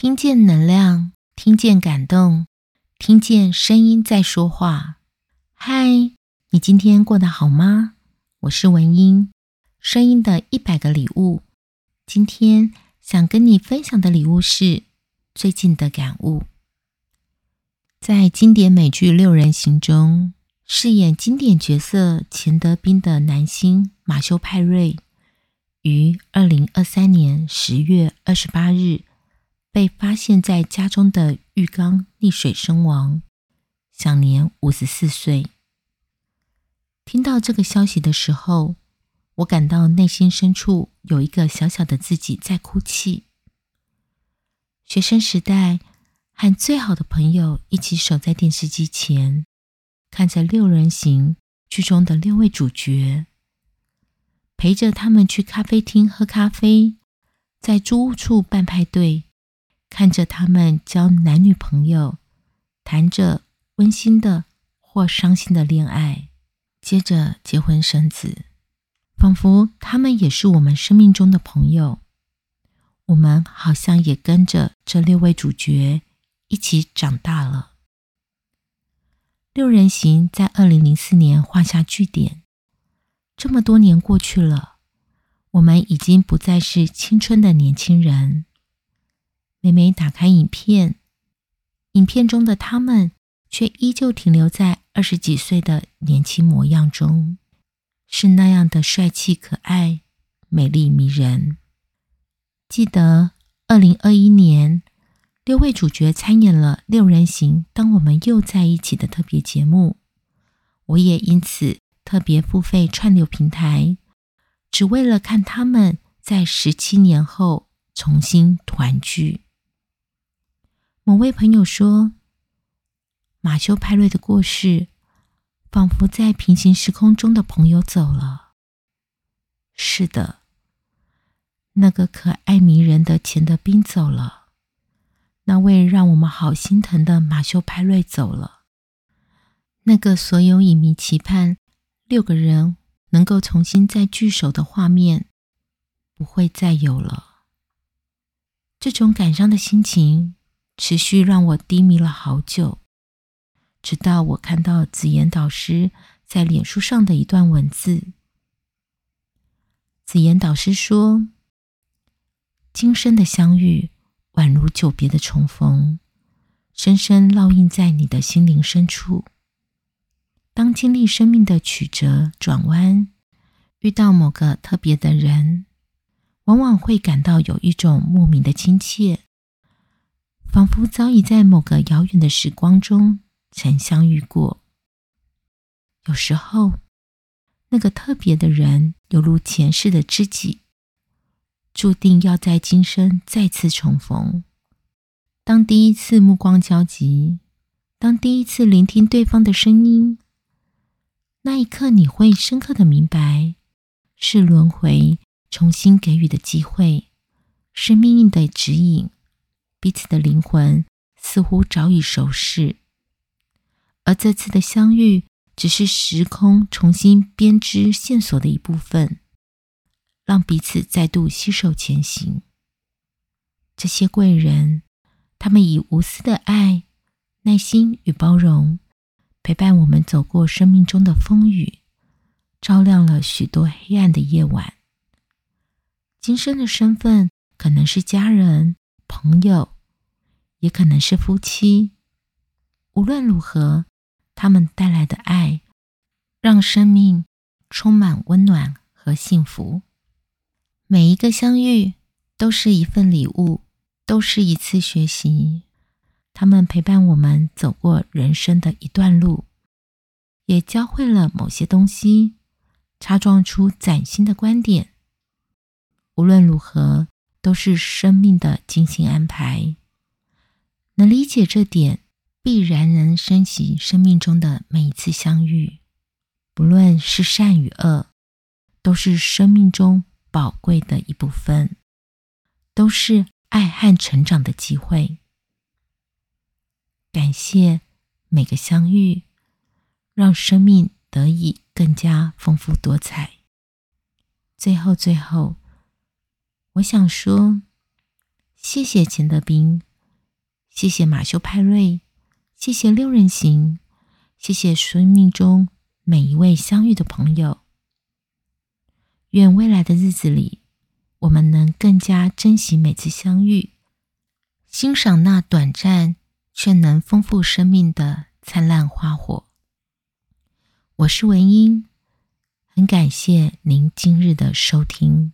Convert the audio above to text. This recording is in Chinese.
听见能量，听见感动，听见声音在说话。嗨，你今天过得好吗？我是文英，声音的一百个礼物。今天想跟你分享的礼物是最近的感悟。在经典美剧《六人行》中，饰演经典角色钱德斌的男星马修·派瑞，于二零二三年十月二十八日被发现在家中的浴缸溺水身亡，享年五十四岁。听到这个消息的时候，我感到内心深处有一个小小的自己在哭泣。学生时代，和最好的朋友一起守在电视机前，看着《六人行》剧中的六位主角，陪着他们去咖啡厅喝咖啡，在租屋处办派对，看着他们交男女朋友，谈着温馨的或伤心的恋爱，接着结婚生子，仿佛他们也是我们生命中的朋友。我们好像也跟着这六位主角。一起长大了。六人行在二零零四年画下句点。这么多年过去了，我们已经不再是青春的年轻人。每每打开影片，影片中的他们却依旧停留在二十几岁的年轻模样中，是那样的帅气可爱、美丽迷人。记得二零二一年。六位主角参演了《六人行》，当我们又在一起的特别节目，我也因此特别付费串流平台，只为了看他们在十七年后重新团聚。某位朋友说，马修·派瑞的过世，仿佛在平行时空中的朋友走了。是的，那个可爱迷人的钱德斌走了。那位让我们好心疼的马修·派瑞走了，那个所有影迷期盼六个人能够重新再聚首的画面不会再有了。这种感伤的心情持续让我低迷了好久，直到我看到紫妍导师在脸书上的一段文字。紫妍导师说：“今生的相遇。”宛如久别的重逢，深深烙印在你的心灵深处。当经历生命的曲折转弯，遇到某个特别的人，往往会感到有一种莫名的亲切，仿佛早已在某个遥远的时光中曾相遇过。有时候，那个特别的人犹如前世的知己。注定要在今生再次重逢。当第一次目光交集，当第一次聆听对方的声音，那一刻你会深刻的明白，是轮回重新给予的机会，是命运的指引。彼此的灵魂似乎早已熟识，而这次的相遇，只是时空重新编织线索的一部分。让彼此再度携手前行。这些贵人，他们以无私的爱、耐心与包容，陪伴我们走过生命中的风雨，照亮了许多黑暗的夜晚。今生的身份可能是家人、朋友，也可能是夫妻。无论如何，他们带来的爱，让生命充满温暖和幸福。每一个相遇都是一份礼物，都是一次学习。他们陪伴我们走过人生的一段路，也教会了某些东西，擦撞出崭新的观点。无论如何，都是生命的精心安排。能理解这点，必然能珍惜生命中的每一次相遇。不论是善与恶，都是生命中。宝贵的一部分，都是爱和成长的机会。感谢每个相遇，让生命得以更加丰富多彩。最后，最后，我想说，谢谢钱德斌谢谢马修派瑞，谢谢六人行，谢谢生命中每一位相遇的朋友。愿未来的日子里，我们能更加珍惜每次相遇，欣赏那短暂却能丰富生命的灿烂花火。我是文英，很感谢您今日的收听。